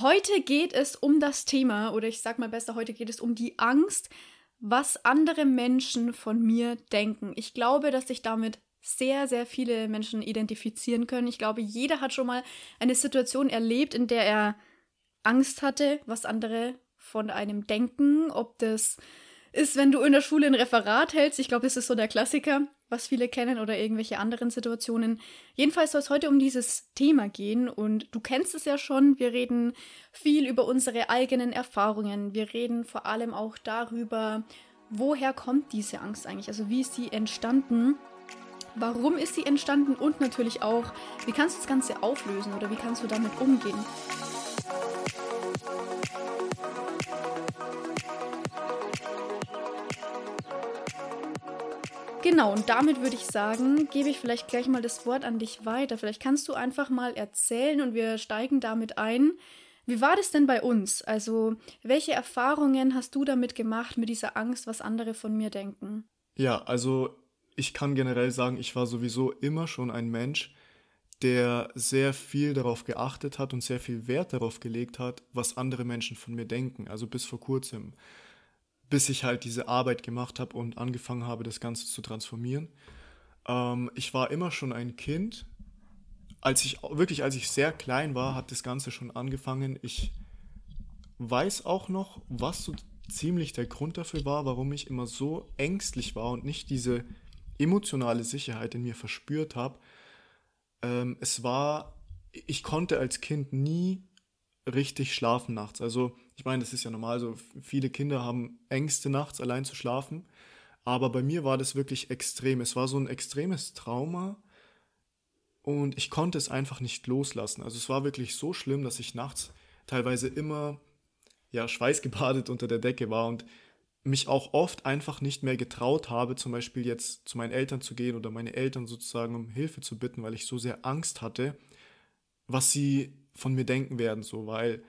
Heute geht es um das Thema, oder ich sag mal besser, heute geht es um die Angst, was andere Menschen von mir denken. Ich glaube, dass sich damit sehr, sehr viele Menschen identifizieren können. Ich glaube, jeder hat schon mal eine Situation erlebt, in der er Angst hatte, was andere von einem denken, ob das ist, wenn du in der Schule ein Referat hältst. Ich glaube, das ist so der Klassiker was viele kennen oder irgendwelche anderen Situationen. Jedenfalls soll es heute um dieses Thema gehen und du kennst es ja schon. Wir reden viel über unsere eigenen Erfahrungen. Wir reden vor allem auch darüber, woher kommt diese Angst eigentlich? Also wie ist sie entstanden? Warum ist sie entstanden? Und natürlich auch, wie kannst du das Ganze auflösen oder wie kannst du damit umgehen? Genau, und damit würde ich sagen, gebe ich vielleicht gleich mal das Wort an dich weiter. Vielleicht kannst du einfach mal erzählen und wir steigen damit ein. Wie war das denn bei uns? Also, welche Erfahrungen hast du damit gemacht, mit dieser Angst, was andere von mir denken? Ja, also ich kann generell sagen, ich war sowieso immer schon ein Mensch, der sehr viel darauf geachtet hat und sehr viel Wert darauf gelegt hat, was andere Menschen von mir denken. Also bis vor kurzem bis ich halt diese Arbeit gemacht habe und angefangen habe, das Ganze zu transformieren. Ähm, ich war immer schon ein Kind. Als ich wirklich, als ich sehr klein war, hat das Ganze schon angefangen. Ich weiß auch noch, was so ziemlich der Grund dafür war, warum ich immer so ängstlich war und nicht diese emotionale Sicherheit in mir verspürt habe. Ähm, es war, ich konnte als Kind nie richtig schlafen nachts. Also ich meine, das ist ja normal so, viele Kinder haben Ängste nachts allein zu schlafen, aber bei mir war das wirklich extrem. Es war so ein extremes Trauma und ich konnte es einfach nicht loslassen. Also es war wirklich so schlimm, dass ich nachts teilweise immer ja schweißgebadet unter der Decke war und mich auch oft einfach nicht mehr getraut habe, zum Beispiel jetzt zu meinen Eltern zu gehen oder meine Eltern sozusagen um Hilfe zu bitten, weil ich so sehr Angst hatte, was sie von mir denken werden, so, weil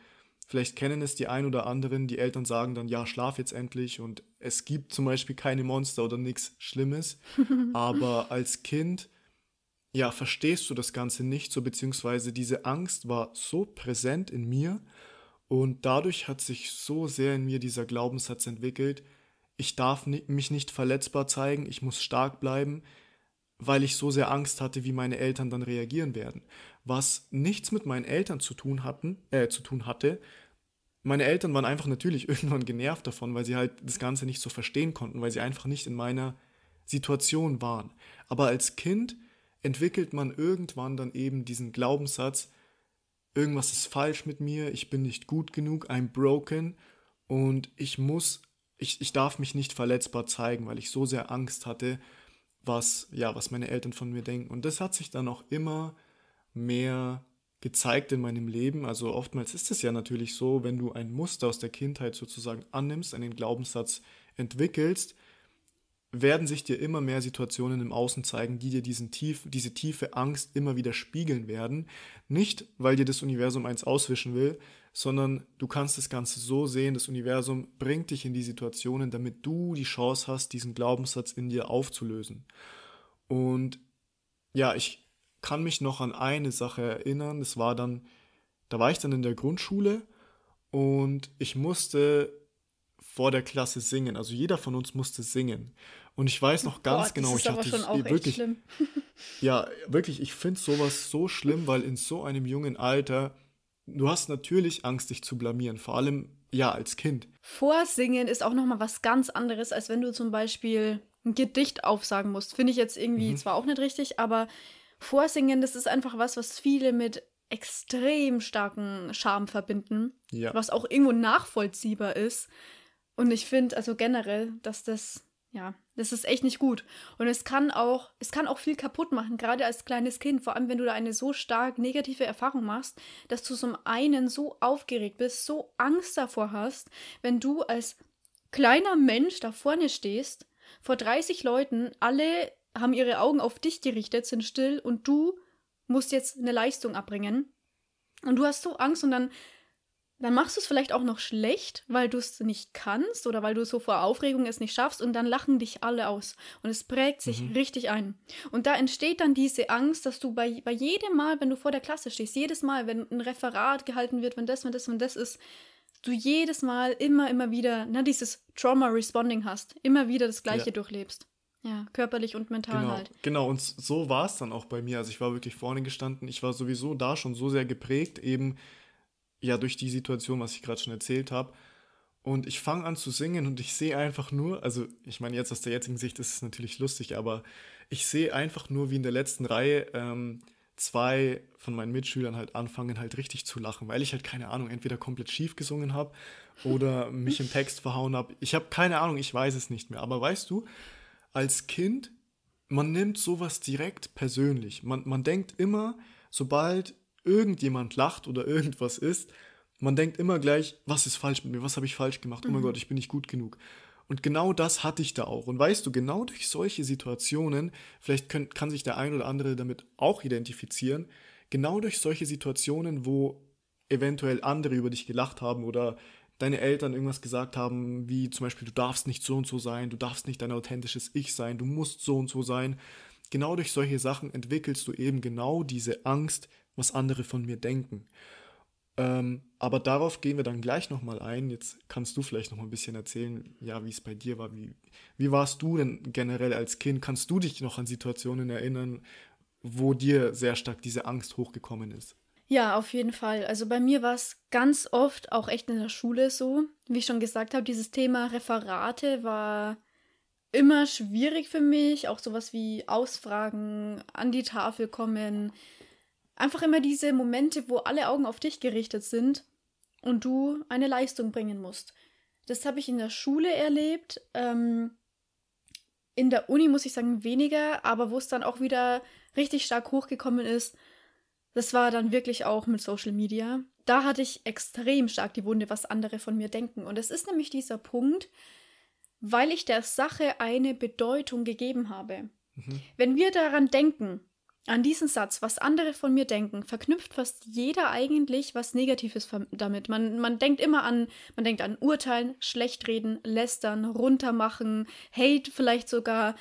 vielleicht kennen es die ein oder anderen, die Eltern sagen dann, ja, schlaf jetzt endlich und es gibt zum Beispiel keine Monster oder nichts Schlimmes, aber als Kind, ja, verstehst du das Ganze nicht so, beziehungsweise diese Angst war so präsent in mir und dadurch hat sich so sehr in mir dieser Glaubenssatz entwickelt, ich darf mich nicht verletzbar zeigen, ich muss stark bleiben, weil ich so sehr Angst hatte, wie meine Eltern dann reagieren werden was nichts mit meinen Eltern zu tun hatten, äh, zu tun hatte. Meine Eltern waren einfach natürlich irgendwann genervt davon, weil sie halt das Ganze nicht so verstehen konnten, weil sie einfach nicht in meiner Situation waren. Aber als Kind entwickelt man irgendwann dann eben diesen Glaubenssatz, irgendwas ist falsch mit mir, ich bin nicht gut genug, I'm broken und ich muss, ich, ich darf mich nicht verletzbar zeigen, weil ich so sehr Angst hatte, was, ja, was meine Eltern von mir denken. Und das hat sich dann auch immer mehr gezeigt in meinem Leben. Also oftmals ist es ja natürlich so, wenn du ein Muster aus der Kindheit sozusagen annimmst, einen Glaubenssatz entwickelst, werden sich dir immer mehr Situationen im Außen zeigen, die dir diesen tief, diese tiefe Angst immer wieder spiegeln werden. Nicht, weil dir das Universum eins auswischen will, sondern du kannst das Ganze so sehen, das Universum bringt dich in die Situationen, damit du die Chance hast, diesen Glaubenssatz in dir aufzulösen. Und ja, ich kann mich noch an eine Sache erinnern. Das war dann, da war ich dann in der Grundschule und ich musste vor der Klasse singen. Also jeder von uns musste singen. Und ich weiß noch ganz Boah, genau, ich hatte wirklich, ja, wirklich, ich finde sowas so schlimm, weil in so einem jungen Alter, du hast natürlich Angst, dich zu blamieren, vor allem ja als Kind. Vorsingen ist auch noch mal was ganz anderes, als wenn du zum Beispiel ein Gedicht aufsagen musst. Finde ich jetzt irgendwie mhm. zwar auch nicht richtig, aber Vorsingen, das ist einfach was, was viele mit extrem starken Charme verbinden. Ja. Was auch irgendwo nachvollziehbar ist. Und ich finde, also generell, dass das, ja, das ist echt nicht gut. Und es kann auch, es kann auch viel kaputt machen, gerade als kleines Kind. Vor allem, wenn du da eine so stark negative Erfahrung machst, dass du zum einen so aufgeregt bist, so Angst davor hast, wenn du als kleiner Mensch da vorne stehst, vor 30 Leuten, alle haben ihre Augen auf dich gerichtet, sind still und du musst jetzt eine Leistung abbringen. Und du hast so Angst und dann dann machst du es vielleicht auch noch schlecht, weil du es nicht kannst oder weil du so vor Aufregung es nicht schaffst und dann lachen dich alle aus und es prägt sich mhm. richtig ein. Und da entsteht dann diese Angst, dass du bei, bei jedem Mal, wenn du vor der Klasse stehst, jedes Mal, wenn ein Referat gehalten wird, wenn das, wenn das, wenn das ist, du jedes Mal immer, immer wieder ne, dieses Trauma-Responding hast, immer wieder das Gleiche ja. durchlebst. Ja, körperlich und mental genau, halt. Genau, und so war es dann auch bei mir. Also ich war wirklich vorne gestanden. Ich war sowieso da schon so sehr geprägt, eben ja durch die Situation, was ich gerade schon erzählt habe. Und ich fange an zu singen und ich sehe einfach nur, also ich meine jetzt aus der jetzigen Sicht ist es natürlich lustig, aber ich sehe einfach nur, wie in der letzten Reihe ähm, zwei von meinen Mitschülern halt anfangen halt richtig zu lachen, weil ich halt keine Ahnung, entweder komplett schief gesungen habe oder mich im Text verhauen habe. Ich habe keine Ahnung, ich weiß es nicht mehr. Aber weißt du, als Kind, man nimmt sowas direkt persönlich. Man, man denkt immer, sobald irgendjemand lacht oder irgendwas ist, man denkt immer gleich, was ist falsch mit mir, was habe ich falsch gemacht, oh mein mhm. Gott, ich bin nicht gut genug. Und genau das hatte ich da auch. Und weißt du, genau durch solche Situationen, vielleicht können, kann sich der ein oder andere damit auch identifizieren, genau durch solche Situationen, wo eventuell andere über dich gelacht haben oder deine Eltern irgendwas gesagt haben, wie zum Beispiel, du darfst nicht so und so sein, du darfst nicht dein authentisches Ich sein, du musst so und so sein. Genau durch solche Sachen entwickelst du eben genau diese Angst, was andere von mir denken. Ähm, aber darauf gehen wir dann gleich nochmal ein. Jetzt kannst du vielleicht noch mal ein bisschen erzählen, ja, wie es bei dir war. Wie, wie warst du denn generell als Kind? Kannst du dich noch an Situationen erinnern, wo dir sehr stark diese Angst hochgekommen ist? Ja, auf jeden Fall. Also bei mir war es ganz oft auch echt in der Schule so. Wie ich schon gesagt habe, dieses Thema Referate war immer schwierig für mich. Auch sowas wie Ausfragen, an die Tafel kommen, Einfach immer diese Momente, wo alle Augen auf dich gerichtet sind und du eine Leistung bringen musst. Das habe ich in der Schule erlebt. Ähm, in der Uni muss ich sagen weniger, aber wo es dann auch wieder richtig stark hochgekommen ist, das war dann wirklich auch mit Social Media. Da hatte ich extrem stark die Wunde, was andere von mir denken. Und es ist nämlich dieser Punkt, weil ich der Sache eine Bedeutung gegeben habe. Mhm. Wenn wir daran denken, an diesen Satz, was andere von mir denken, verknüpft fast jeder eigentlich was Negatives damit. Man, man denkt immer an, man denkt an Urteilen, Schlechtreden, Lästern, Runtermachen, Hate vielleicht sogar.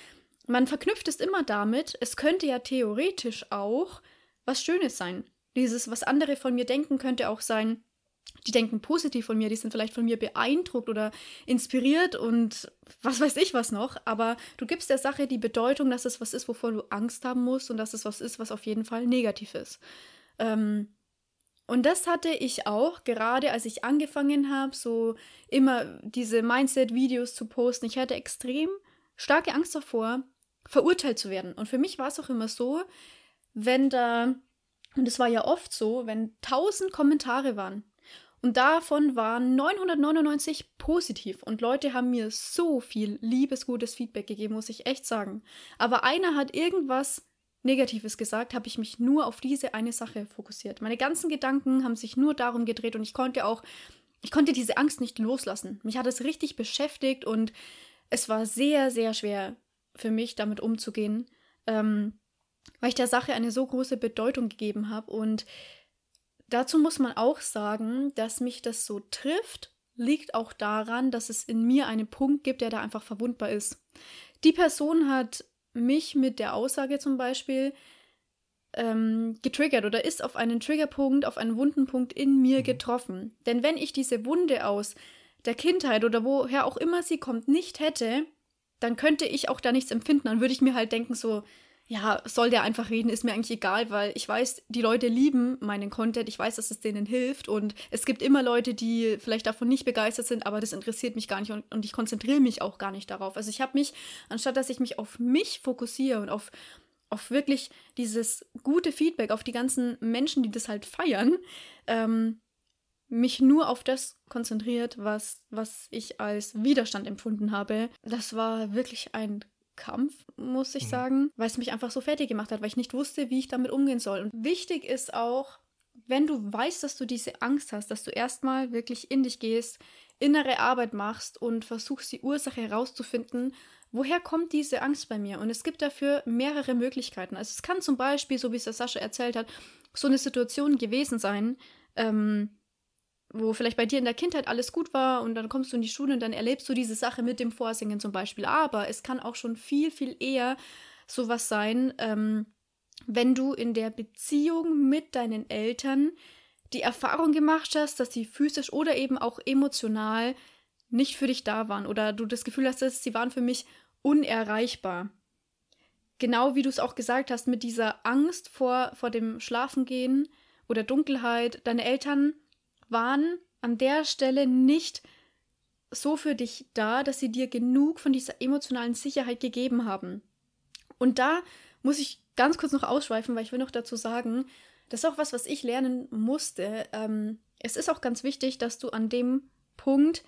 Man verknüpft es immer damit, es könnte ja theoretisch auch was Schönes sein. Dieses, was andere von mir denken, könnte auch sein, die denken positiv von mir, die sind vielleicht von mir beeindruckt oder inspiriert und was weiß ich was noch, aber du gibst der Sache die Bedeutung, dass es was ist, wovor du Angst haben musst und dass es was ist, was auf jeden Fall negativ ist. Ähm, und das hatte ich auch, gerade als ich angefangen habe, so immer diese Mindset-Videos zu posten. Ich hatte extrem starke Angst davor, verurteilt zu werden. Und für mich war es auch immer so, wenn da, und es war ja oft so, wenn tausend Kommentare waren, und davon waren 999 positiv. Und Leute haben mir so viel liebesgutes Feedback gegeben, muss ich echt sagen. Aber einer hat irgendwas Negatives gesagt, habe ich mich nur auf diese eine Sache fokussiert. Meine ganzen Gedanken haben sich nur darum gedreht und ich konnte auch, ich konnte diese Angst nicht loslassen. Mich hat es richtig beschäftigt und es war sehr, sehr schwer für mich, damit umzugehen, ähm, weil ich der Sache eine so große Bedeutung gegeben habe und Dazu muss man auch sagen, dass mich das so trifft, liegt auch daran, dass es in mir einen Punkt gibt, der da einfach verwundbar ist. Die Person hat mich mit der Aussage zum Beispiel ähm, getriggert oder ist auf einen Triggerpunkt, auf einen Wundenpunkt in mir mhm. getroffen. Denn wenn ich diese Wunde aus der Kindheit oder woher auch immer sie kommt nicht hätte, dann könnte ich auch da nichts empfinden. Dann würde ich mir halt denken so, ja, soll der einfach reden, ist mir eigentlich egal, weil ich weiß, die Leute lieben meinen Content, ich weiß, dass es denen hilft und es gibt immer Leute, die vielleicht davon nicht begeistert sind, aber das interessiert mich gar nicht und, und ich konzentriere mich auch gar nicht darauf. Also ich habe mich, anstatt dass ich mich auf mich fokussiere und auf, auf wirklich dieses gute Feedback, auf die ganzen Menschen, die das halt feiern, ähm, mich nur auf das konzentriert, was, was ich als Widerstand empfunden habe. Das war wirklich ein Kampf, muss ich mhm. sagen, weil es mich einfach so fertig gemacht hat, weil ich nicht wusste, wie ich damit umgehen soll. Und wichtig ist auch, wenn du weißt, dass du diese Angst hast, dass du erstmal wirklich in dich gehst, innere Arbeit machst und versuchst, die Ursache herauszufinden, woher kommt diese Angst bei mir? Und es gibt dafür mehrere Möglichkeiten. Also es kann zum Beispiel, so wie es der Sascha erzählt hat, so eine Situation gewesen sein, ähm, wo vielleicht bei dir in der Kindheit alles gut war und dann kommst du in die Schule und dann erlebst du diese Sache mit dem Vorsingen zum Beispiel. Aber es kann auch schon viel, viel eher sowas sein, ähm, wenn du in der Beziehung mit deinen Eltern die Erfahrung gemacht hast, dass sie physisch oder eben auch emotional nicht für dich da waren oder du das Gefühl hast, dass sie waren für mich unerreichbar. Genau wie du es auch gesagt hast, mit dieser Angst vor, vor dem Schlafengehen oder Dunkelheit. Deine Eltern waren an der Stelle nicht so für dich da, dass sie dir genug von dieser emotionalen Sicherheit gegeben haben. Und da muss ich ganz kurz noch ausschweifen, weil ich will noch dazu sagen, das ist auch was, was ich lernen musste. Ähm, es ist auch ganz wichtig, dass du an dem Punkt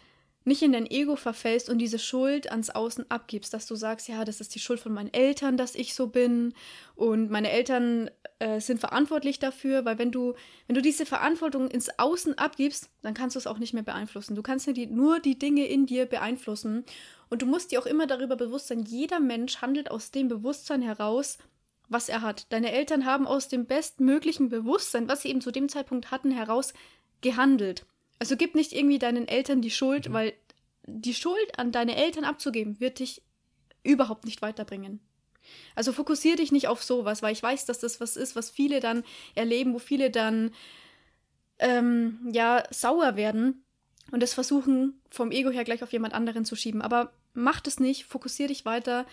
nicht in dein Ego verfällst und diese Schuld ans Außen abgibst, dass du sagst, ja, das ist die Schuld von meinen Eltern, dass ich so bin und meine Eltern äh, sind verantwortlich dafür, weil wenn du, wenn du diese Verantwortung ins Außen abgibst, dann kannst du es auch nicht mehr beeinflussen. Du kannst ja die, nur die Dinge in dir beeinflussen und du musst dir auch immer darüber bewusst sein, jeder Mensch handelt aus dem Bewusstsein heraus, was er hat. Deine Eltern haben aus dem bestmöglichen Bewusstsein, was sie eben zu dem Zeitpunkt hatten, heraus gehandelt. Also gib nicht irgendwie deinen Eltern die Schuld, mhm. weil die Schuld an deine Eltern abzugeben, wird dich überhaupt nicht weiterbringen. Also fokussier dich nicht auf sowas, weil ich weiß, dass das was ist, was viele dann erleben, wo viele dann ähm, ja sauer werden und das versuchen vom Ego her gleich auf jemand anderen zu schieben. Aber mach das nicht, fokussier dich weiter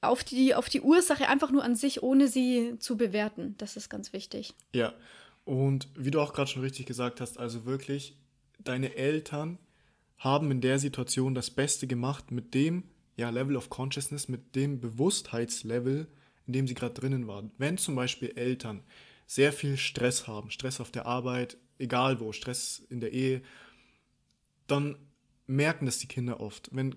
auf die, auf die Ursache einfach nur an sich, ohne sie zu bewerten. Das ist ganz wichtig. Ja, und wie du auch gerade schon richtig gesagt hast, also wirklich, deine Eltern haben in der Situation das Beste gemacht mit dem ja, Level of Consciousness, mit dem Bewusstheitslevel, in dem sie gerade drinnen waren. Wenn zum Beispiel Eltern sehr viel Stress haben, Stress auf der Arbeit, egal wo, Stress in der Ehe, dann merken das die Kinder oft. Wenn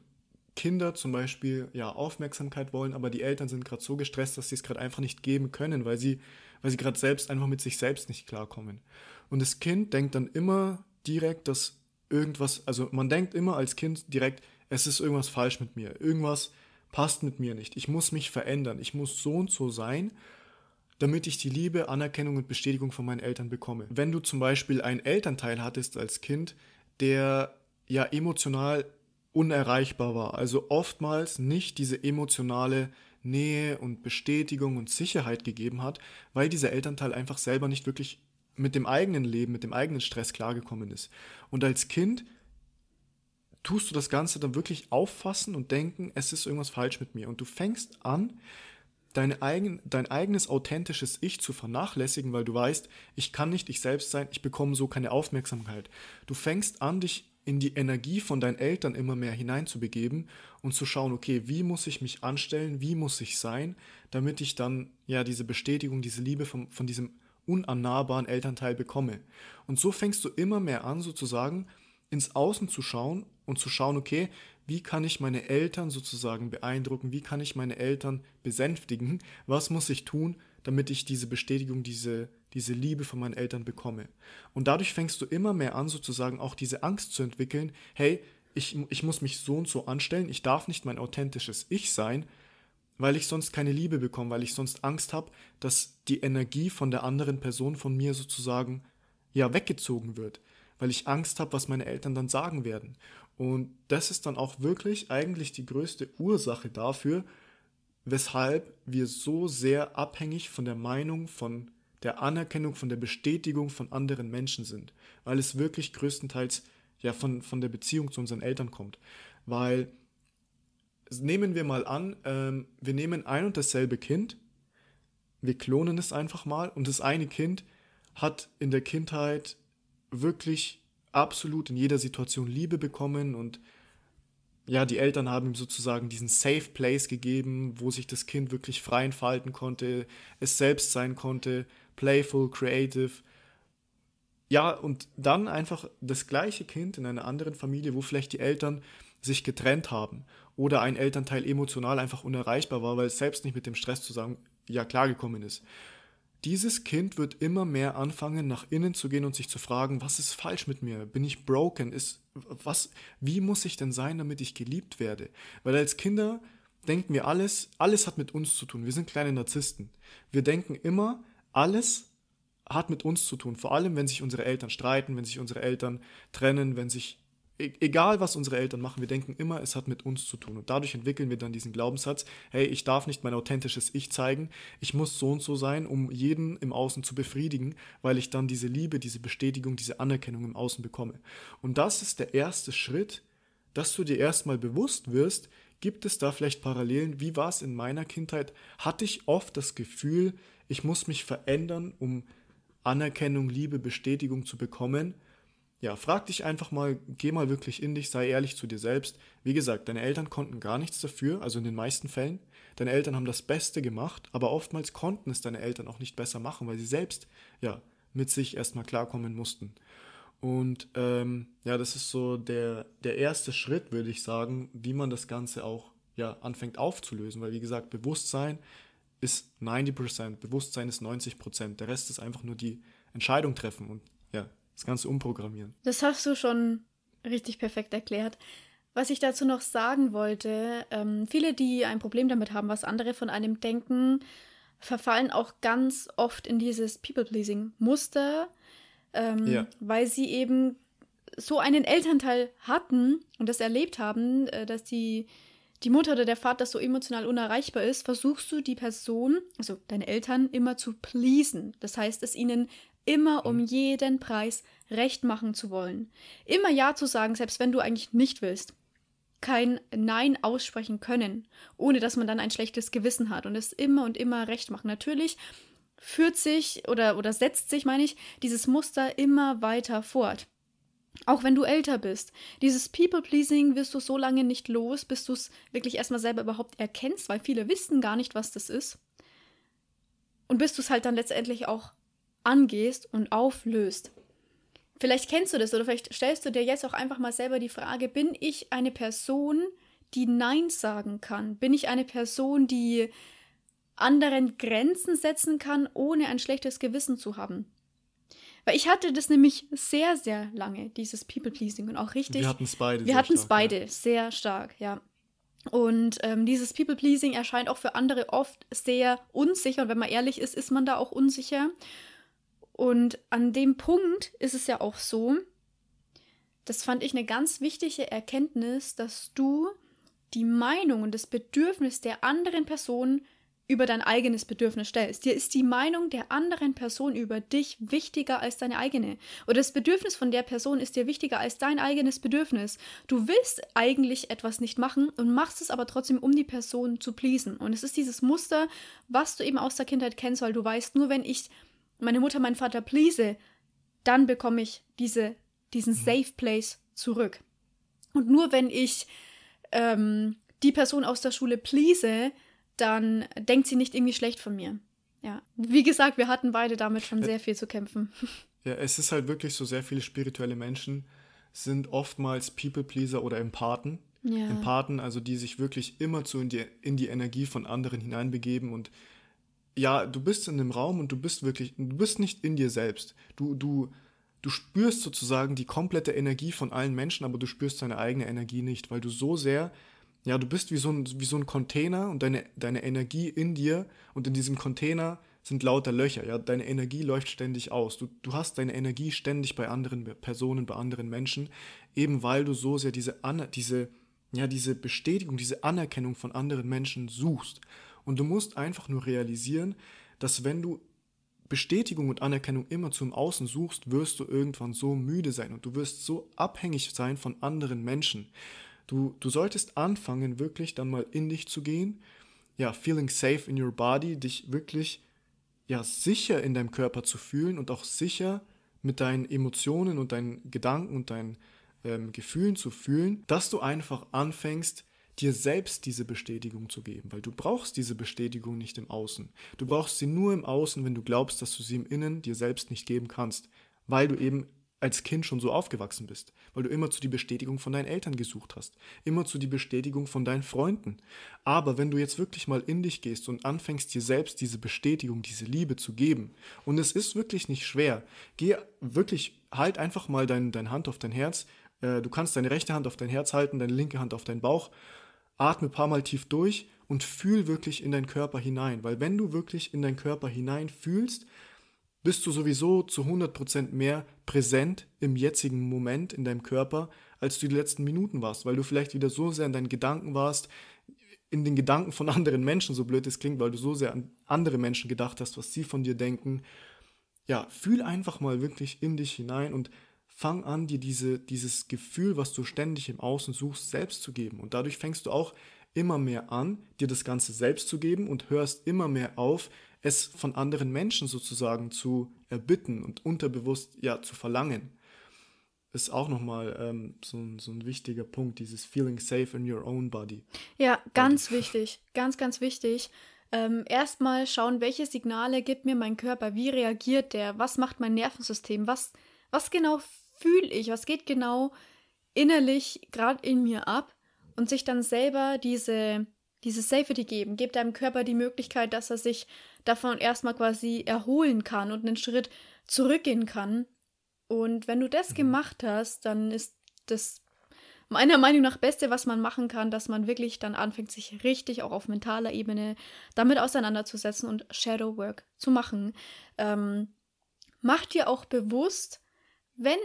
Kinder zum Beispiel ja Aufmerksamkeit wollen, aber die Eltern sind gerade so gestresst, dass sie es gerade einfach nicht geben können, weil sie, weil sie gerade selbst einfach mit sich selbst nicht klarkommen. Und das Kind denkt dann immer direkt, dass irgendwas, also man denkt immer als Kind direkt, es ist irgendwas falsch mit mir, irgendwas passt mit mir nicht, ich muss mich verändern, ich muss so und so sein, damit ich die Liebe, Anerkennung und Bestätigung von meinen Eltern bekomme. Wenn du zum Beispiel einen Elternteil hattest als Kind, der ja emotional unerreichbar war, also oftmals nicht diese emotionale Nähe und Bestätigung und Sicherheit gegeben hat, weil dieser Elternteil einfach selber nicht wirklich mit dem eigenen Leben, mit dem eigenen Stress klargekommen ist. Und als Kind tust du das Ganze dann wirklich auffassen und denken, es ist irgendwas falsch mit mir. Und du fängst an, deine eigen, dein eigenes authentisches Ich zu vernachlässigen, weil du weißt, ich kann nicht ich selbst sein, ich bekomme so keine Aufmerksamkeit. Du fängst an, dich in die Energie von deinen Eltern immer mehr hineinzubegeben und zu schauen, okay, wie muss ich mich anstellen, wie muss ich sein, damit ich dann ja diese Bestätigung, diese Liebe von, von diesem unannahbaren Elternteil bekomme. Und so fängst du immer mehr an, sozusagen ins Außen zu schauen und zu schauen, okay, wie kann ich meine Eltern sozusagen beeindrucken, wie kann ich meine Eltern besänftigen, was muss ich tun, damit ich diese Bestätigung, diese, diese Liebe von meinen Eltern bekomme. Und dadurch fängst du immer mehr an, sozusagen auch diese Angst zu entwickeln, hey, ich, ich muss mich so und so anstellen, ich darf nicht mein authentisches Ich sein, weil ich sonst keine Liebe bekomme, weil ich sonst Angst habe, dass die Energie von der anderen Person von mir sozusagen ja weggezogen wird, weil ich Angst habe, was meine Eltern dann sagen werden. Und das ist dann auch wirklich eigentlich die größte Ursache dafür, weshalb wir so sehr abhängig von der Meinung, von der Anerkennung, von der Bestätigung von anderen Menschen sind, weil es wirklich größtenteils ja von, von der Beziehung zu unseren Eltern kommt. Weil nehmen wir mal an, ähm, wir nehmen ein und dasselbe Kind, wir klonen es einfach mal und das eine Kind hat in der Kindheit wirklich absolut in jeder Situation Liebe bekommen und ja, die Eltern haben ihm sozusagen diesen Safe Place gegeben, wo sich das Kind wirklich frei entfalten konnte, es selbst sein konnte, playful, creative. Ja, und dann einfach das gleiche Kind in einer anderen Familie, wo vielleicht die Eltern sich getrennt haben oder ein Elternteil emotional einfach unerreichbar war, weil es selbst nicht mit dem Stress zusammen ja klargekommen ist. Dieses Kind wird immer mehr anfangen, nach innen zu gehen und sich zu fragen, was ist falsch mit mir? Bin ich broken? Ist was wie muss ich denn sein, damit ich geliebt werde? Weil als Kinder denken wir alles, alles hat mit uns zu tun. Wir sind kleine Narzissten. Wir denken immer, alles hat mit uns zu tun. Vor allem, wenn sich unsere Eltern streiten, wenn sich unsere Eltern trennen, wenn sich E-, egal was unsere Eltern machen, wir denken immer, es hat mit uns zu tun. Und dadurch entwickeln wir dann diesen Glaubenssatz, hey, ich darf nicht mein authentisches Ich zeigen, ich muss so und so sein, um jeden im Außen zu befriedigen, weil ich dann diese Liebe, diese Bestätigung, diese Anerkennung im Außen bekomme. Und das ist der erste Schritt, dass du dir erstmal bewusst wirst, gibt es da vielleicht Parallelen, wie war es in meiner Kindheit? Hatte ich oft das Gefühl, ich muss mich verändern, um Anerkennung, Liebe, Bestätigung zu bekommen? ja, frag dich einfach mal, geh mal wirklich in dich, sei ehrlich zu dir selbst. Wie gesagt, deine Eltern konnten gar nichts dafür, also in den meisten Fällen. Deine Eltern haben das Beste gemacht, aber oftmals konnten es deine Eltern auch nicht besser machen, weil sie selbst, ja, mit sich erstmal klarkommen mussten. Und ähm, ja, das ist so der, der erste Schritt, würde ich sagen, wie man das Ganze auch ja, anfängt aufzulösen. Weil wie gesagt, Bewusstsein ist 90%, Bewusstsein ist 90%. Der Rest ist einfach nur die Entscheidung treffen. Und ja, das Ganze umprogrammieren. Das hast du schon richtig perfekt erklärt. Was ich dazu noch sagen wollte, ähm, viele, die ein Problem damit haben, was andere von einem denken, verfallen auch ganz oft in dieses People-Pleasing-Muster, ähm, ja. weil sie eben so einen Elternteil hatten und das erlebt haben, äh, dass die, die Mutter oder der Vater so emotional unerreichbar ist, versuchst du die Person, also deine Eltern, immer zu pleasen. Das heißt, es ihnen immer um mhm. jeden Preis recht machen zu wollen. Immer Ja zu sagen, selbst wenn du eigentlich nicht willst. Kein Nein aussprechen können, ohne dass man dann ein schlechtes Gewissen hat und es immer und immer recht machen. Natürlich führt sich oder, oder setzt sich, meine ich, dieses Muster immer weiter fort. Auch wenn du älter bist. Dieses People-Pleasing wirst du so lange nicht los, bis du es wirklich erstmal selber überhaupt erkennst, weil viele wissen gar nicht, was das ist. Und bis du es halt dann letztendlich auch angehst und auflöst. Vielleicht kennst du das oder vielleicht stellst du dir jetzt auch einfach mal selber die Frage, bin ich eine Person, die Nein sagen kann? Bin ich eine Person, die anderen Grenzen setzen kann, ohne ein schlechtes Gewissen zu haben? Weil ich hatte das nämlich sehr, sehr lange, dieses People-Pleasing und auch richtig. Wir hatten es beide. Wir hatten es beide ja. sehr stark, ja. Und ähm, dieses People-Pleasing erscheint auch für andere oft sehr unsicher. Und wenn man ehrlich ist, ist man da auch unsicher. Und an dem Punkt ist es ja auch so, das fand ich eine ganz wichtige Erkenntnis, dass du die Meinung und das Bedürfnis der anderen Person über dein eigenes Bedürfnis stellst. Dir ist die Meinung der anderen Person über dich wichtiger als deine eigene. Oder das Bedürfnis von der Person ist dir wichtiger als dein eigenes Bedürfnis. Du willst eigentlich etwas nicht machen und machst es aber trotzdem, um die Person zu pleasen. Und es ist dieses Muster, was du eben aus der Kindheit kennst, weil du weißt, nur wenn ich meine Mutter, mein Vater please, dann bekomme ich diese, diesen mhm. Safe Place zurück. Und nur wenn ich ähm, die Person aus der Schule please, dann denkt sie nicht irgendwie schlecht von mir. Ja. Wie gesagt, wir hatten beide damit schon sehr viel zu kämpfen. Ja, es ist halt wirklich so, sehr viele spirituelle Menschen sind oftmals People-Pleaser oder Empathen. Ja. Empathen, also die sich wirklich immer zu in die, in die Energie von anderen hineinbegeben und ja, du bist in dem Raum und du bist wirklich, du bist nicht in dir selbst. Du, du, du spürst sozusagen die komplette Energie von allen Menschen, aber du spürst deine eigene Energie nicht, weil du so sehr, ja, du bist wie so ein, wie so ein Container und deine, deine Energie in dir und in diesem Container sind lauter Löcher, ja, deine Energie läuft ständig aus. Du, du hast deine Energie ständig bei anderen Personen, bei anderen Menschen, eben weil du so sehr diese, diese, ja, diese Bestätigung, diese Anerkennung von anderen Menschen suchst. Und du musst einfach nur realisieren, dass wenn du Bestätigung und Anerkennung immer zum Außen suchst, wirst du irgendwann so müde sein und du wirst so abhängig sein von anderen Menschen. Du, du solltest anfangen, wirklich dann mal in dich zu gehen, ja, feeling safe in your body, dich wirklich ja, sicher in deinem Körper zu fühlen und auch sicher mit deinen Emotionen und deinen Gedanken und deinen ähm, Gefühlen zu fühlen, dass du einfach anfängst, dir selbst diese Bestätigung zu geben, weil du brauchst diese Bestätigung nicht im Außen. Du brauchst sie nur im Außen, wenn du glaubst, dass du sie im Innen dir selbst nicht geben kannst, weil du eben als Kind schon so aufgewachsen bist, weil du immer zu die Bestätigung von deinen Eltern gesucht hast, immer zu die Bestätigung von deinen Freunden. Aber wenn du jetzt wirklich mal in dich gehst und anfängst dir selbst diese Bestätigung, diese Liebe zu geben, und es ist wirklich nicht schwer, geh wirklich, halt einfach mal dein, dein Hand auf dein Herz, äh, du kannst deine rechte Hand auf dein Herz halten, deine linke Hand auf deinen Bauch atme ein paar Mal tief durch und fühl wirklich in deinen Körper hinein. Weil wenn du wirklich in deinen Körper hinein fühlst, bist du sowieso zu 100% mehr präsent im jetzigen Moment in deinem Körper, als du die letzten Minuten warst, weil du vielleicht wieder so sehr in deinen Gedanken warst, in den Gedanken von anderen Menschen, so blöd es klingt, weil du so sehr an andere Menschen gedacht hast, was sie von dir denken. Ja, fühl einfach mal wirklich in dich hinein und fang an, dir diese, dieses Gefühl, was du ständig im Außen suchst, selbst zu geben. Und dadurch fängst du auch immer mehr an, dir das Ganze selbst zu geben und hörst immer mehr auf, es von anderen Menschen sozusagen zu erbitten und unterbewusst ja zu verlangen. Ist auch nochmal ähm, so, so ein wichtiger Punkt, dieses Feeling safe in your own body. Ja, ganz und, wichtig, ganz, ganz wichtig. Ähm, erstmal schauen, welche Signale gibt mir mein Körper, wie reagiert der, was macht mein Nervensystem, was, was genau fühle ich, was geht genau innerlich gerade in mir ab und sich dann selber diese, diese Safety geben, gibt deinem Körper die Möglichkeit, dass er sich davon erstmal quasi erholen kann und einen Schritt zurückgehen kann. Und wenn du das mhm. gemacht hast, dann ist das meiner Meinung nach Beste, was man machen kann, dass man wirklich dann anfängt, sich richtig auch auf mentaler Ebene damit auseinanderzusetzen und Shadow Work zu machen. Ähm, mach dir auch bewusst, wenn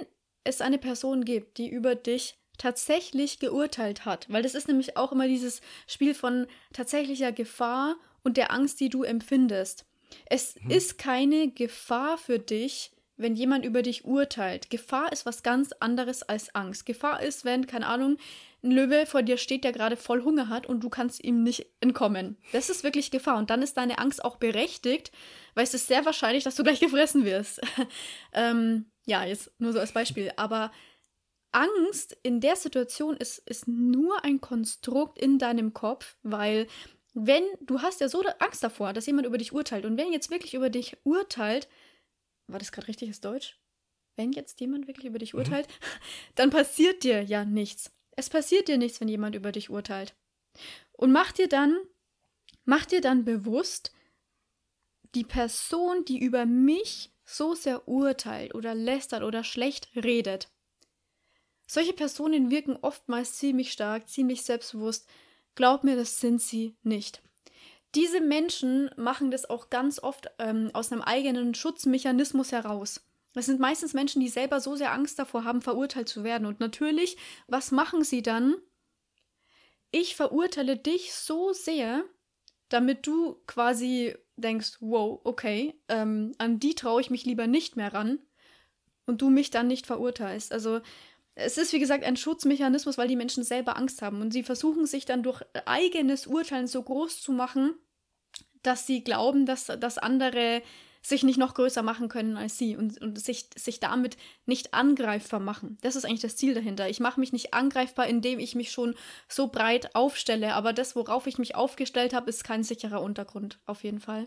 es eine Person gibt, die über dich tatsächlich geurteilt hat, weil das ist nämlich auch immer dieses Spiel von tatsächlicher Gefahr und der Angst, die du empfindest. Es hm. ist keine Gefahr für dich, wenn jemand über dich urteilt. Gefahr ist was ganz anderes als Angst. Gefahr ist, wenn, keine Ahnung, ein Löwe vor dir steht, der gerade voll Hunger hat und du kannst ihm nicht entkommen. Das ist wirklich Gefahr. Und dann ist deine Angst auch berechtigt, weil es ist sehr wahrscheinlich, dass du gleich gefressen wirst. ähm, ja, jetzt nur so als Beispiel. Aber Angst in der Situation ist, ist nur ein Konstrukt in deinem Kopf, weil wenn du hast ja so Angst davor, dass jemand über dich urteilt und wenn jetzt wirklich über dich urteilt, war das gerade richtiges Deutsch? Wenn jetzt jemand wirklich über dich mhm. urteilt, mhm. dann passiert dir ja nichts. Es passiert dir nichts, wenn jemand über dich urteilt. Und mach dir dann, mach dir dann bewusst, die Person, die über mich so sehr urteilt oder lästert oder schlecht redet. Solche Personen wirken oftmals ziemlich stark, ziemlich selbstbewusst, Glaub mir, das sind sie nicht. Diese Menschen machen das auch ganz oft ähm, aus einem eigenen Schutzmechanismus heraus. Das sind meistens Menschen, die selber so sehr Angst davor haben, verurteilt zu werden. Und natürlich, was machen sie dann? Ich verurteile dich so sehr, damit du quasi denkst, wow, okay, ähm, an die traue ich mich lieber nicht mehr ran und du mich dann nicht verurteilst. Also es ist, wie gesagt, ein Schutzmechanismus, weil die Menschen selber Angst haben. Und sie versuchen sich dann durch eigenes Urteilen so groß zu machen, dass sie glauben, dass, dass andere sich nicht noch größer machen können als sie und, und sich, sich damit nicht angreifbar machen. Das ist eigentlich das Ziel dahinter. Ich mache mich nicht angreifbar, indem ich mich schon so breit aufstelle, aber das, worauf ich mich aufgestellt habe, ist kein sicherer Untergrund, auf jeden Fall.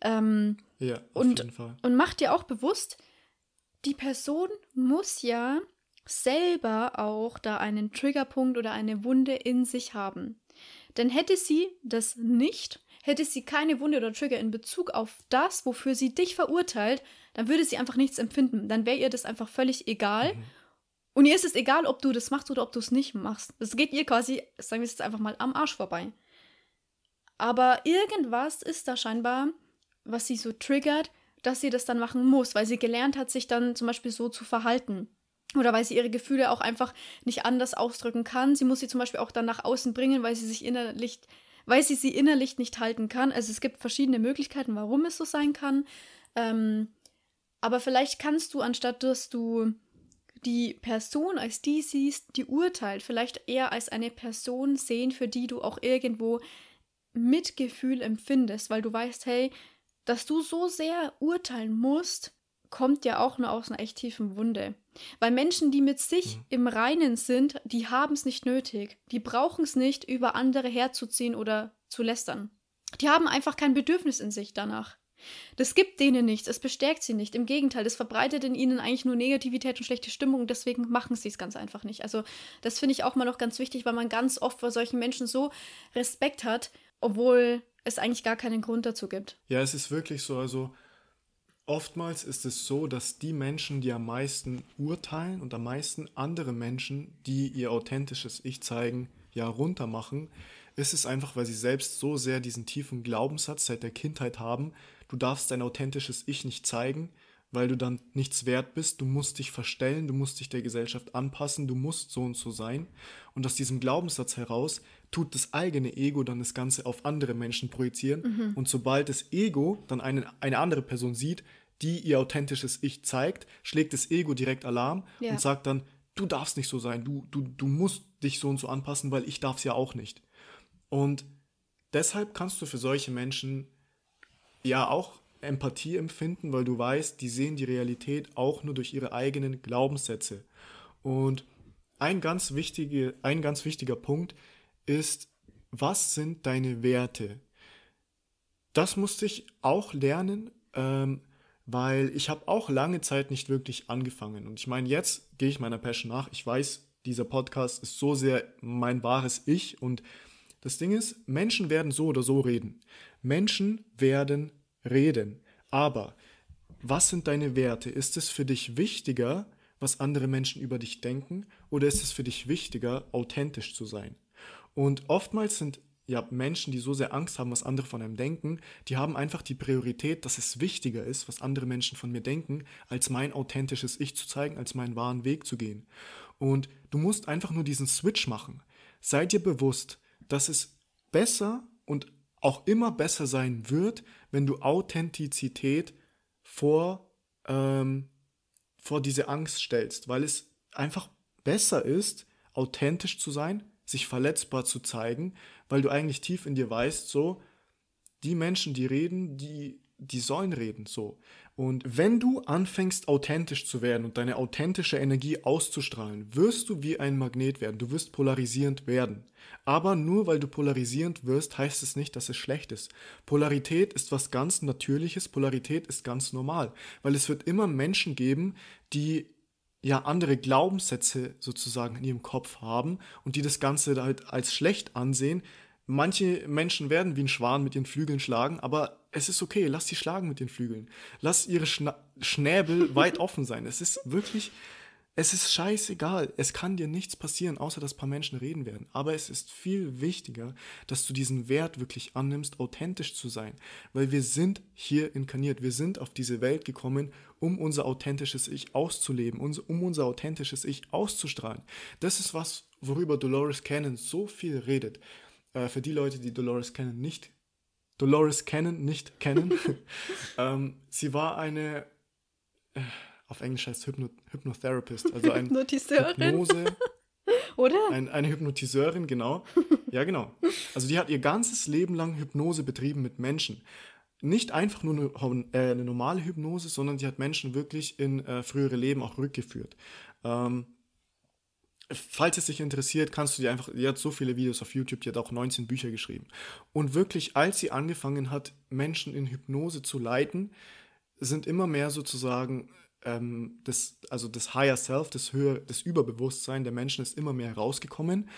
Ähm, ja, auf und, jeden Fall. Und mach dir auch bewusst, die Person muss ja selber auch da einen Triggerpunkt oder eine Wunde in sich haben. Denn hätte sie das nicht, hätte sie keine Wunde oder Trigger in Bezug auf das, wofür sie dich verurteilt, dann würde sie einfach nichts empfinden. Dann wäre ihr das einfach völlig egal. Mhm. Und ihr ist es egal, ob du das machst oder ob du es nicht machst. Das geht ihr quasi, sagen wir es jetzt einfach mal, am Arsch vorbei. Aber irgendwas ist da scheinbar, was sie so triggert, dass sie das dann machen muss, weil sie gelernt hat, sich dann zum Beispiel so zu verhalten oder weil sie ihre Gefühle auch einfach nicht anders ausdrücken kann. Sie muss sie zum Beispiel auch dann nach außen bringen, weil sie sich innerlich, weil sie sie innerlich nicht halten kann. Also es gibt verschiedene Möglichkeiten, warum es so sein kann. Ähm, aber vielleicht kannst du, anstatt dass du die Person als die siehst, die urteilt, vielleicht eher als eine Person sehen, für die du auch irgendwo Mitgefühl empfindest, weil du weißt, hey, dass du so sehr urteilen musst, kommt ja auch nur aus einer echt tiefen Wunde. Weil Menschen, die mit sich mhm. im Reinen sind, die haben es nicht nötig. Die brauchen es nicht, über andere herzuziehen oder zu lästern. Die haben einfach kein Bedürfnis in sich danach. Das gibt denen nichts, es bestärkt sie nicht. Im Gegenteil, das verbreitet in ihnen eigentlich nur Negativität und schlechte Stimmung, deswegen machen sie es ganz einfach nicht. Also, das finde ich auch mal noch ganz wichtig, weil man ganz oft vor solchen Menschen so Respekt hat, obwohl es eigentlich gar keinen Grund dazu gibt. Ja, es ist wirklich so. Also, Oftmals ist es so, dass die Menschen, die am meisten urteilen und am meisten andere Menschen, die ihr authentisches Ich zeigen, ja runtermachen, ist es einfach, weil sie selbst so sehr diesen tiefen Glaubenssatz seit der Kindheit haben, du darfst dein authentisches Ich nicht zeigen, weil du dann nichts wert bist, du musst dich verstellen, du musst dich der Gesellschaft anpassen, du musst so und so sein. Und aus diesem Glaubenssatz heraus tut das eigene Ego dann das Ganze auf andere Menschen projizieren. Mhm. Und sobald das Ego dann eine, eine andere Person sieht, die ihr authentisches Ich zeigt, schlägt das Ego direkt Alarm ja. und sagt dann, du darfst nicht so sein, du, du, du musst dich so und so anpassen, weil ich darf es ja auch nicht. Und deshalb kannst du für solche Menschen ja auch Empathie empfinden, weil du weißt, die sehen die Realität auch nur durch ihre eigenen Glaubenssätze. Und ein ganz, wichtige, ein ganz wichtiger Punkt ist, was sind deine Werte? Das musste ich auch lernen, ähm, weil ich habe auch lange Zeit nicht wirklich angefangen. Und ich meine, jetzt gehe ich meiner Passion nach. Ich weiß, dieser Podcast ist so sehr mein wahres Ich. Und das Ding ist, Menschen werden so oder so reden. Menschen werden reden. Aber was sind deine Werte? Ist es für dich wichtiger, was andere Menschen über dich denken, oder ist es für dich wichtiger, authentisch zu sein? Und oftmals sind ja Menschen, die so sehr Angst haben, was andere von einem denken, die haben einfach die Priorität, dass es wichtiger ist, was andere Menschen von mir denken, als mein authentisches Ich zu zeigen, als meinen wahren Weg zu gehen. Und du musst einfach nur diesen Switch machen. Sei dir bewusst, dass es besser und auch immer besser sein wird, wenn du Authentizität vor, ähm, vor diese Angst stellst, weil es einfach besser ist, authentisch zu sein, sich verletzbar zu zeigen, weil du eigentlich tief in dir weißt, so, die Menschen, die reden, die, die sollen reden, so. Und wenn du anfängst, authentisch zu werden und deine authentische Energie auszustrahlen, wirst du wie ein Magnet werden. Du wirst polarisierend werden. Aber nur weil du polarisierend wirst, heißt es nicht, dass es schlecht ist. Polarität ist was ganz Natürliches. Polarität ist ganz normal. Weil es wird immer Menschen geben, die ja andere Glaubenssätze sozusagen in ihrem Kopf haben und die das Ganze halt als schlecht ansehen, Manche Menschen werden wie ein Schwan mit ihren Flügeln schlagen, aber es ist okay, lass sie schlagen mit den Flügeln. Lass ihre Schna Schnäbel weit offen sein. Es ist wirklich, es ist scheißegal. Es kann dir nichts passieren, außer dass ein paar Menschen reden werden. Aber es ist viel wichtiger, dass du diesen Wert wirklich annimmst, authentisch zu sein. Weil wir sind hier inkarniert. Wir sind auf diese Welt gekommen, um unser authentisches Ich auszuleben, um unser authentisches Ich auszustrahlen. Das ist was, worüber Dolores Cannon so viel redet. Äh, für die Leute, die Dolores Cannon nicht, Dolores Cannon nicht kennen, ähm, sie war eine, äh, auf Englisch heißt Hypno Hypnotherapist, also ein Hypnose. Oder? Ein, eine Hypnotiseurin, genau. Ja, genau. Also die hat ihr ganzes Leben lang Hypnose betrieben mit Menschen. Nicht einfach nur eine, äh, eine normale Hypnose, sondern sie hat Menschen wirklich in äh, frühere Leben auch rückgeführt. Ähm, falls es dich interessiert, kannst du dir einfach, die hat so viele Videos auf YouTube, die hat auch 19 Bücher geschrieben. Und wirklich, als sie angefangen hat, Menschen in Hypnose zu leiten, sind immer mehr sozusagen ähm, das, also das Higher Self, das höher, das Überbewusstsein der Menschen ist immer mehr herausgekommen.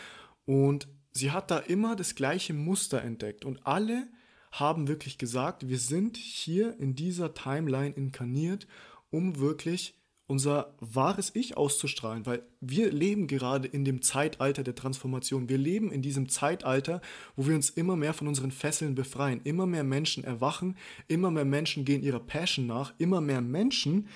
Und sie hat da immer das gleiche Muster entdeckt. Und alle haben wirklich gesagt, wir sind hier in dieser Timeline inkarniert, um wirklich unser wahres Ich auszustrahlen, weil wir leben gerade in dem Zeitalter der Transformation. Wir leben in diesem Zeitalter, wo wir uns immer mehr von unseren Fesseln befreien. Immer mehr Menschen erwachen, immer mehr Menschen gehen ihrer Passion nach, immer mehr Menschen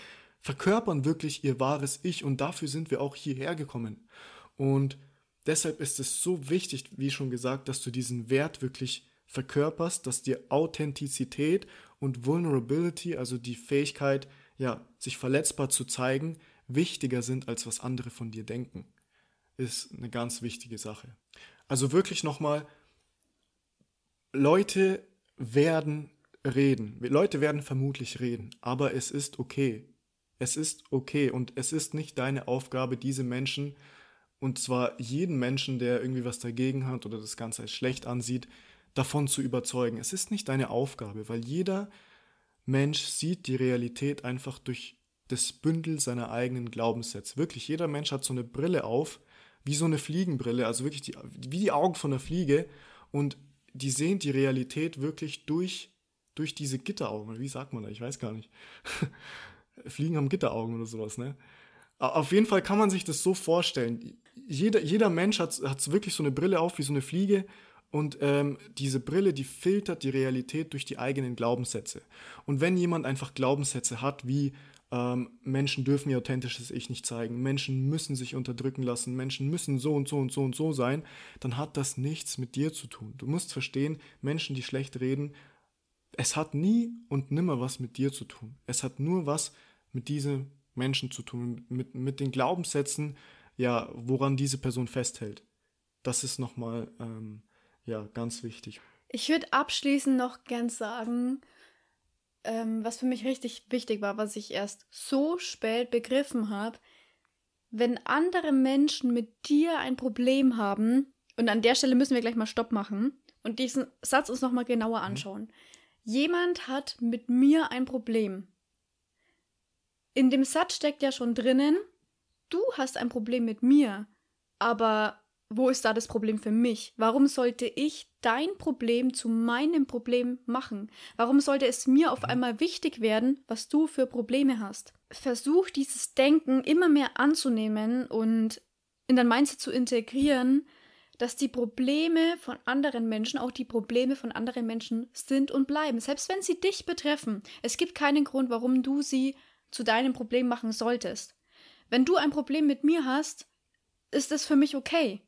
verkörpern wirklich ihr wahres Ich und dafür sind wir auch hierher gekommen. Und deshalb ist es so wichtig, wie schon gesagt, dass du diesen Wert wirklich verkörperst, dass dir Authentizität und Vulnerability, also die Fähigkeit, ja, sich verletzbar zu zeigen, wichtiger sind, als was andere von dir denken, ist eine ganz wichtige Sache. Also wirklich nochmal, Leute werden reden. Leute werden vermutlich reden, aber es ist okay. Es ist okay und es ist nicht deine Aufgabe, diese Menschen, und zwar jeden Menschen, der irgendwie was dagegen hat oder das Ganze als schlecht ansieht, davon zu überzeugen. Es ist nicht deine Aufgabe, weil jeder Mensch sieht die Realität einfach durch das Bündel seiner eigenen Glaubenssätze. Wirklich, jeder Mensch hat so eine Brille auf, wie so eine Fliegenbrille, also wirklich die, wie die Augen von einer Fliege und die sehen die Realität wirklich durch, durch diese Gitteraugen. Wie sagt man da? Ich weiß gar nicht. Fliegen haben Gitteraugen oder sowas, ne? Auf jeden Fall kann man sich das so vorstellen. Jeder, jeder Mensch hat, hat wirklich so eine Brille auf wie so eine Fliege und ähm, diese Brille, die filtert die Realität durch die eigenen Glaubenssätze. Und wenn jemand einfach Glaubenssätze hat wie, ähm, Menschen dürfen ihr authentisches Ich nicht zeigen, Menschen müssen sich unterdrücken lassen, Menschen müssen so und so und so und so sein, dann hat das nichts mit dir zu tun. Du musst verstehen, Menschen, die schlecht reden, es hat nie und nimmer was mit dir zu tun. Es hat nur was mit diesen Menschen zu tun, mit, mit den Glaubenssätzen, ja, woran diese Person festhält. Das ist nochmal, ähm, ja, ganz wichtig. Ich würde abschließend noch gern sagen, ähm, was für mich richtig wichtig war, was ich erst so spät begriffen habe, wenn andere Menschen mit dir ein Problem haben, und an der Stelle müssen wir gleich mal Stopp machen und diesen Satz uns nochmal genauer mhm. anschauen. Mhm. Jemand hat mit mir ein Problem. In dem Satz steckt ja schon drinnen, du hast ein Problem mit mir, aber wo ist da das Problem für mich? Warum sollte ich dein Problem zu meinem Problem machen? Warum sollte es mir auf einmal wichtig werden, was du für Probleme hast? Versuch dieses Denken immer mehr anzunehmen und in dein Mindset zu integrieren, dass die Probleme von anderen Menschen auch die Probleme von anderen Menschen sind und bleiben, selbst wenn sie dich betreffen. Es gibt keinen Grund, warum du sie zu deinem Problem machen solltest. Wenn du ein Problem mit mir hast, ist es für mich okay.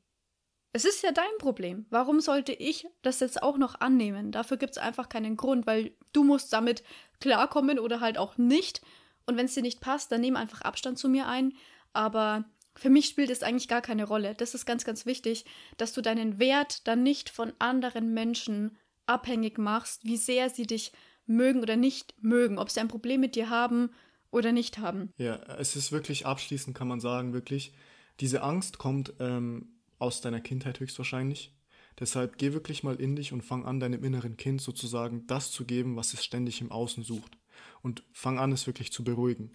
Es ist ja dein Problem. Warum sollte ich das jetzt auch noch annehmen? Dafür gibt es einfach keinen Grund, weil du musst damit klarkommen oder halt auch nicht. Und wenn es dir nicht passt, dann nimm einfach Abstand zu mir ein. Aber für mich spielt es eigentlich gar keine Rolle. Das ist ganz, ganz wichtig, dass du deinen Wert dann nicht von anderen Menschen abhängig machst, wie sehr sie dich mögen oder nicht mögen, ob sie ein Problem mit dir haben oder nicht haben. Ja, es ist wirklich abschließend, kann man sagen, wirklich, diese Angst kommt ähm, aus deiner Kindheit höchstwahrscheinlich. Deshalb geh wirklich mal in dich und fang an, deinem inneren Kind sozusagen das zu geben, was es ständig im Außen sucht. Und fang an, es wirklich zu beruhigen.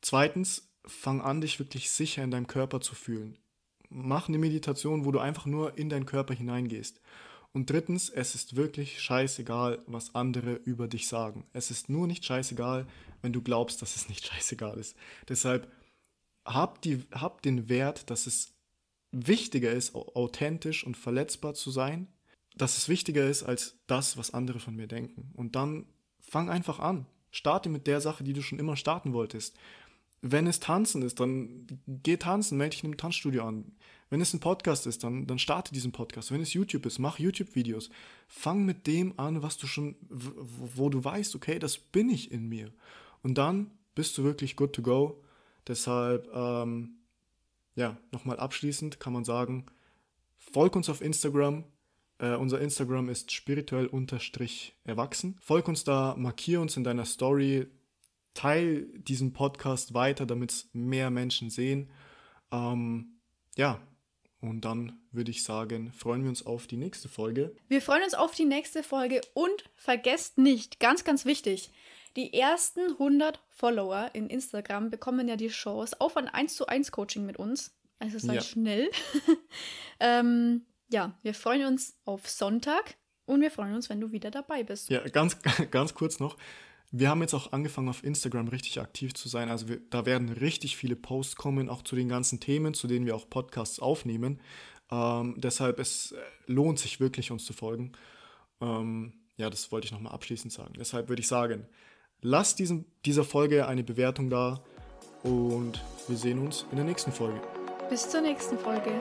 Zweitens, fang an, dich wirklich sicher in deinem Körper zu fühlen. Mach eine Meditation, wo du einfach nur in deinen Körper hineingehst. Und drittens, es ist wirklich scheißegal, was andere über dich sagen. Es ist nur nicht scheißegal, wenn du glaubst, dass es nicht scheißegal ist. Deshalb hab, die, hab den Wert, dass es wichtiger ist, authentisch und verletzbar zu sein, dass es wichtiger ist als das, was andere von mir denken. Und dann fang einfach an. Starte mit der Sache, die du schon immer starten wolltest. Wenn es Tanzen ist, dann geh tanzen, melde dich in einem Tanzstudio an. Wenn es ein Podcast ist, dann, dann starte diesen Podcast. Wenn es YouTube ist, mach YouTube-Videos. Fang mit dem an, was du schon, wo du weißt, okay, das bin ich in mir. Und dann bist du wirklich good to go. Deshalb, ähm, ja, nochmal abschließend kann man sagen, folg uns auf Instagram. Äh, unser Instagram ist spirituell unterstrich erwachsen. Folg uns da, markier uns in deiner Story, teil diesen Podcast weiter, damit es mehr Menschen sehen. Ähm, ja, und dann würde ich sagen, freuen wir uns auf die nächste Folge. Wir freuen uns auf die nächste Folge und vergesst nicht, ganz, ganz wichtig, die ersten 100 Follower in Instagram bekommen ja die Chance auf ein 1 zu 1 Coaching mit uns. Also sei ja. schnell. ähm, ja, wir freuen uns auf Sonntag und wir freuen uns, wenn du wieder dabei bist. Ja, ganz, ganz kurz noch. Wir haben jetzt auch angefangen, auf Instagram richtig aktiv zu sein. Also wir, da werden richtig viele Posts kommen, auch zu den ganzen Themen, zu denen wir auch Podcasts aufnehmen. Ähm, deshalb es äh, lohnt sich wirklich, uns zu folgen. Ähm, ja, das wollte ich nochmal abschließend sagen. Deshalb würde ich sagen, Lasst diesen, dieser Folge eine Bewertung da und wir sehen uns in der nächsten Folge. Bis zur nächsten Folge.